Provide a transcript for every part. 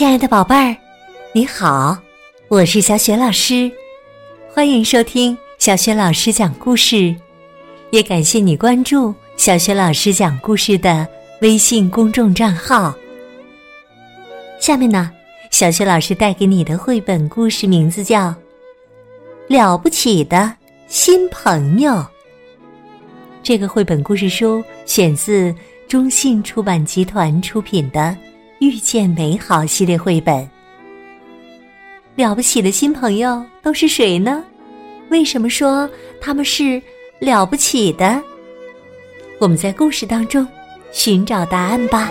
亲爱的宝贝儿，你好，我是小雪老师，欢迎收听小雪老师讲故事，也感谢你关注小雪老师讲故事的微信公众账号。下面呢，小雪老师带给你的绘本故事名字叫《了不起的新朋友》。这个绘本故事书选自中信出版集团出品的。遇见美好系列绘本，了不起的新朋友都是谁呢？为什么说他们是了不起的？我们在故事当中寻找答案吧。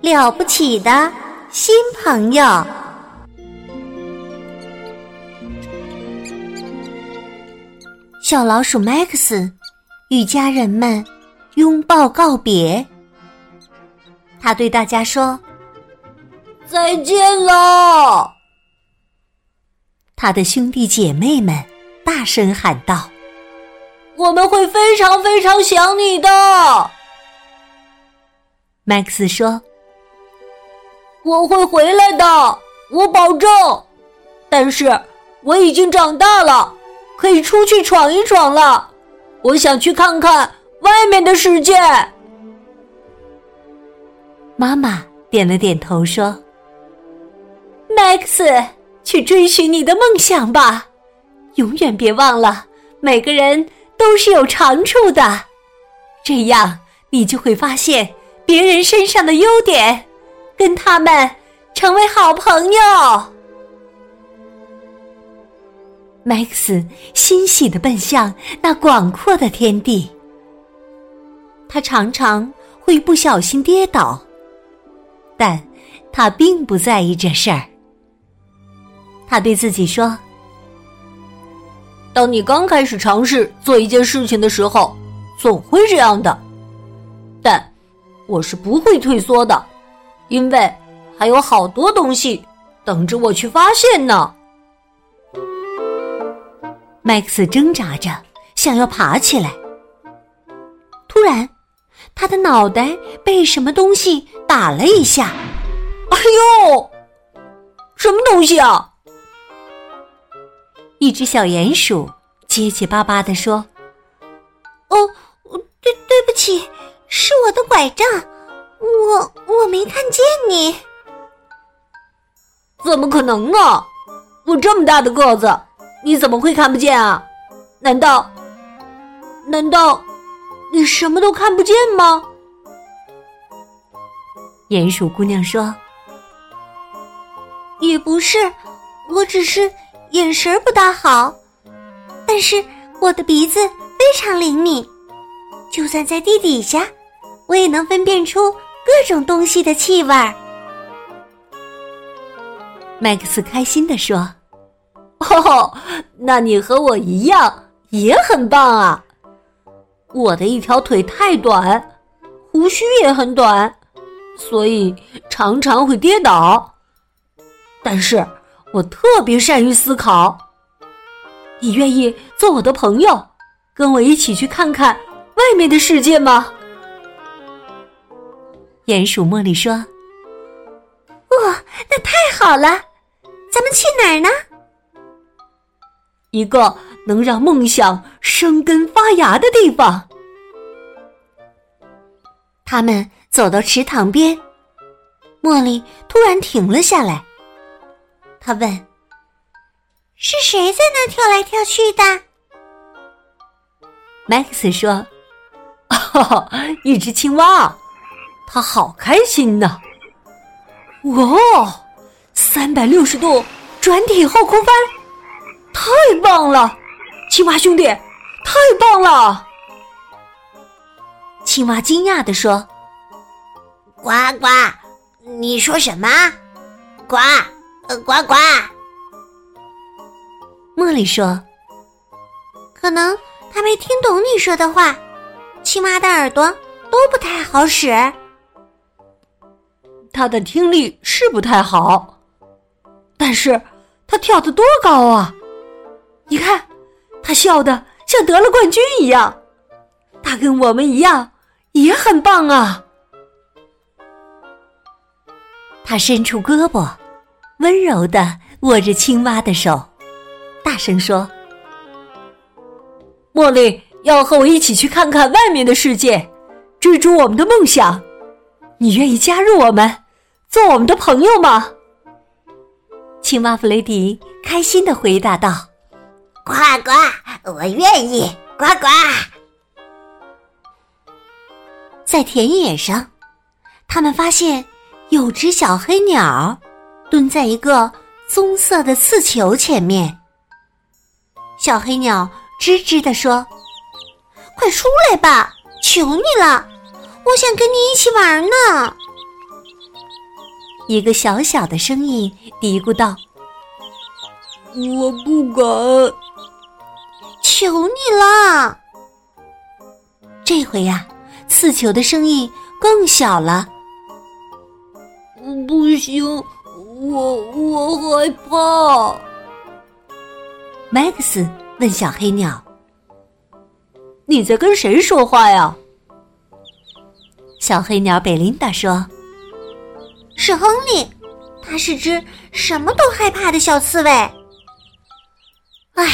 了不起的新朋友，小老鼠麦克斯与家人们。拥抱告别，他对大家说：“再见了。”他的兄弟姐妹们大声喊道：“我们会非常非常想你的。”麦克斯说：“我会回来的，我保证。但是我已经长大了，可以出去闯一闯了。我想去看看。”外面的世界，妈妈点了点头说：“：“Max，，去追寻你的梦想吧，永远别忘了，每个人都是有长处的，这样你就会发现别人身上的优点，跟他们成为好朋友。” Max 欣喜的奔向那广阔的天地。他常常会不小心跌倒，但他并不在意这事儿。他对自己说：“当你刚开始尝试做一件事情的时候，总会这样的。但我是不会退缩的，因为还有好多东西等着我去发现呢。”麦克斯挣扎着想要爬起来，突然。他的脑袋被什么东西打了一下，哎呦！什么东西啊？一只小鼹鼠结结巴巴的说：“哦，对，对不起，是我的拐杖，我我没看见你。怎么可能呢？我这么大的个子，你怎么会看不见啊？难道？难道？”你什么都看不见吗？鼹鼠姑娘说：“也不是，我只是眼神不大好。但是我的鼻子非常灵敏，就算在地底下，我也能分辨出各种东西的气味。”麦克斯开心的说：“哦，那你和我一样，也很棒啊！”我的一条腿太短，胡须也很短，所以常常会跌倒。但是我特别善于思考。你愿意做我的朋友，跟我一起去看看外面的世界吗？鼹鼠茉莉说：“哇，那太好了！咱们去哪儿呢？一个。”能让梦想生根发芽的地方。他们走到池塘边，茉莉突然停了下来。他问：“是谁在那跳来跳去的？”麦克斯说：“哦，一只青蛙，它好开心呢！哇，三百六十度转体后空翻，太棒了！”青蛙兄弟，太棒了！青蛙惊讶的说：“呱呱，你说什么？呱，呱呱。”茉莉说：“可能他没听懂你说的话。青蛙的耳朵都不太好使，他的听力是不太好，但是他跳得多高啊！你看。”他笑得像得了冠军一样，他跟我们一样也很棒啊！他伸出胳膊，温柔的握着青蛙的手，大声说：“茉莉要和我一起去看看外面的世界，追逐我们的梦想。你愿意加入我们，做我们的朋友吗？”青蛙弗雷迪开心的回答道：“呱呱，我愿意，呱呱。”在田野上，他们发现有只小黑鸟蹲在一个棕色的刺球前面。小黑鸟吱吱地说：“快出来吧，求你了，我想跟你一起玩呢。”一个小小的声音嘀咕道：“我不敢，求你了。”这回呀。刺球的声音更小了。不行，我我害怕。麦克斯问小黑鸟：“你在跟谁说话呀？”小黑鸟贝琳达说：“是亨利，他是只什么都害怕的小刺猬。唉，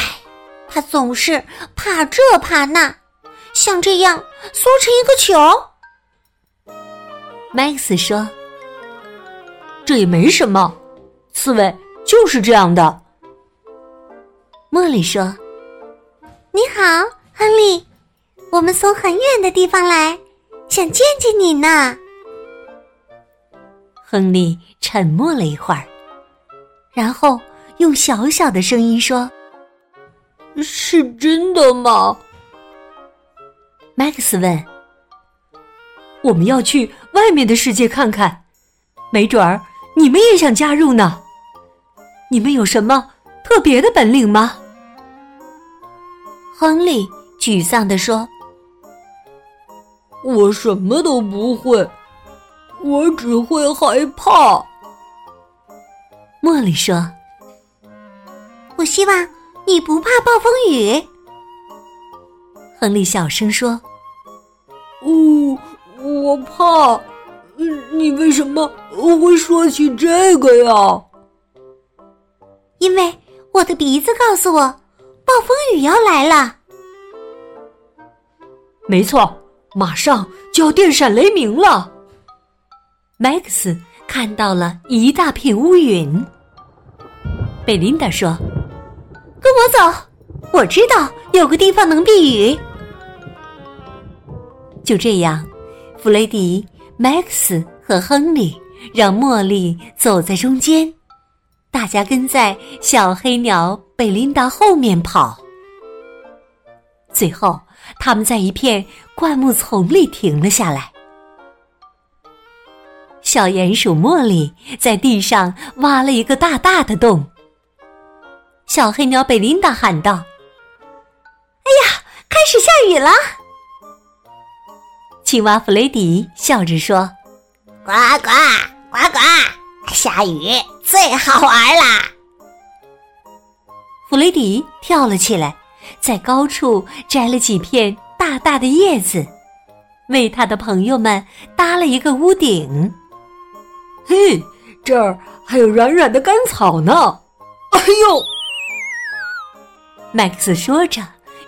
他总是怕这怕那。”像这样缩成一个球，麦克斯说：“这也没什么，刺猬就是这样的。”茉莉说：“你好，亨利，我们从很远的地方来，想见见你呢。”亨利沉默了一会儿，然后用小小的声音说：“是真的吗？”麦克斯问：“我们要去外面的世界看看，没准儿你们也想加入呢。你们有什么特别的本领吗？”亨利沮丧地说：“我什么都不会，我只会害怕。”茉莉说：“我希望你不怕暴风雨。”亨利小声说：“哦，我怕。你为什么会说起这个呀？因为我的鼻子告诉我，暴风雨要来了。没错，马上就要电闪雷鸣了。”麦克斯看到了一大片乌云。贝琳达说：“跟我走，我知道有个地方能避雨。”就这样，弗雷迪、麦克斯和亨利让茉莉走在中间，大家跟在小黑鸟贝琳达后面跑。最后，他们在一片灌木丛里停了下来。小鼹鼠茉莉在地上挖了一个大大的洞。小黑鸟贝琳达喊道：“哎呀，开始下雨了！”青蛙弗雷迪笑着说：“呱呱呱呱，下雨最好玩啦！”弗雷迪跳了起来，在高处摘了几片大大的叶子，为他的朋友们搭了一个屋顶。嘿，这儿还有软软的干草呢！哎呦！麦克斯说着，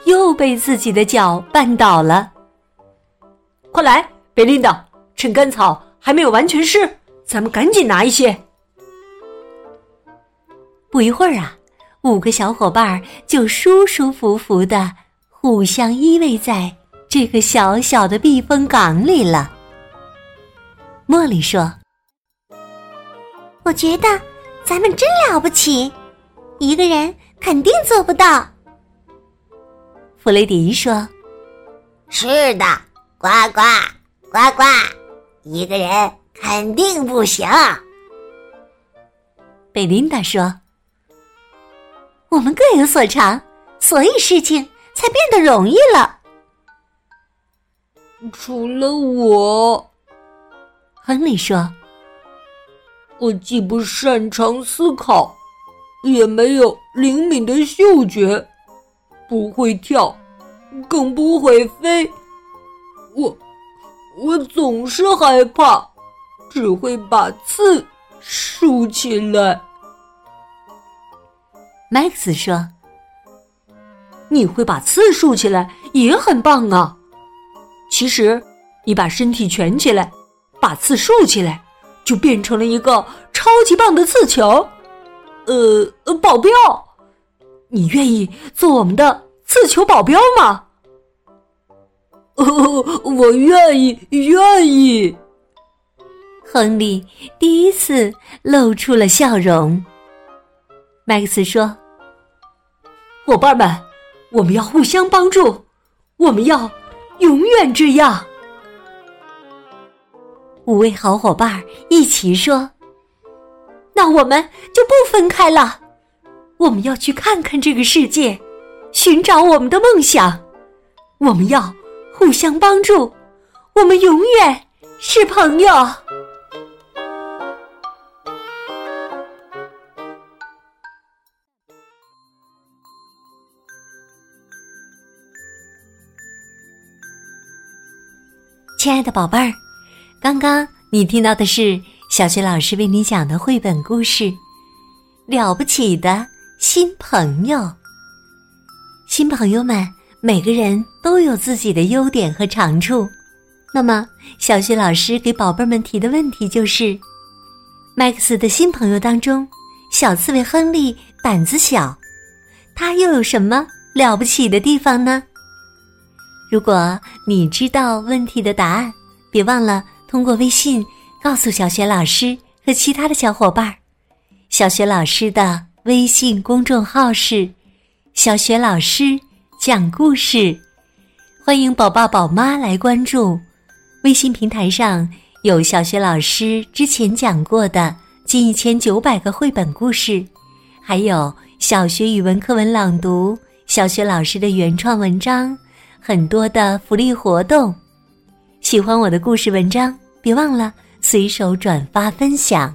又被自己的脚绊倒了。快来，贝琳达，趁干草还没有完全湿，咱们赶紧拿一些。不一会儿啊，五个小伙伴就舒舒服服的互相依偎在这个小小的避风港里了。茉莉说：“我觉得咱们真了不起，一个人肯定做不到。”弗雷迪说：“是的。”呱呱呱呱，一个人肯定不行。贝琳达说：“我们各有所长，所以事情才变得容易了。”除了我，亨利说：“我既不擅长思考，也没有灵敏的嗅觉，不会跳，更不会飞。”我我总是害怕，只会把刺竖起来。麦克斯说：“你会把刺竖起来，也很棒啊。其实，你把身体蜷起来，把刺竖起来，就变成了一个超级棒的刺球。呃，保镖，你愿意做我们的刺球保镖吗？”“哦，我愿意，愿意。”亨利第一次露出了笑容。麦克斯说。伙伴们，我们要互相帮助，我们要永远这样。五位好伙伴一起说：“那我们就不分开了，我们要去看看这个世界，寻找我们的梦想。我们要互相帮助，我们永远是朋友。”亲爱的宝贝儿，刚刚你听到的是小学老师为你讲的绘本故事《了不起的新朋友》。新朋友们，每个人都有自己的优点和长处。那么，小学老师给宝贝们提的问题就是：麦克斯的新朋友当中，小刺猬亨利胆子小，他又有什么了不起的地方呢？如果你知道问题的答案，别忘了通过微信告诉小雪老师和其他的小伙伴儿。小雪老师的微信公众号是“小雪老师讲故事”，欢迎宝爸宝妈来关注。微信平台上有小雪老师之前讲过的近一千九百个绘本故事，还有小学语文课文朗读、小学老师的原创文章。很多的福利活动，喜欢我的故事文章，别忘了随手转发分享。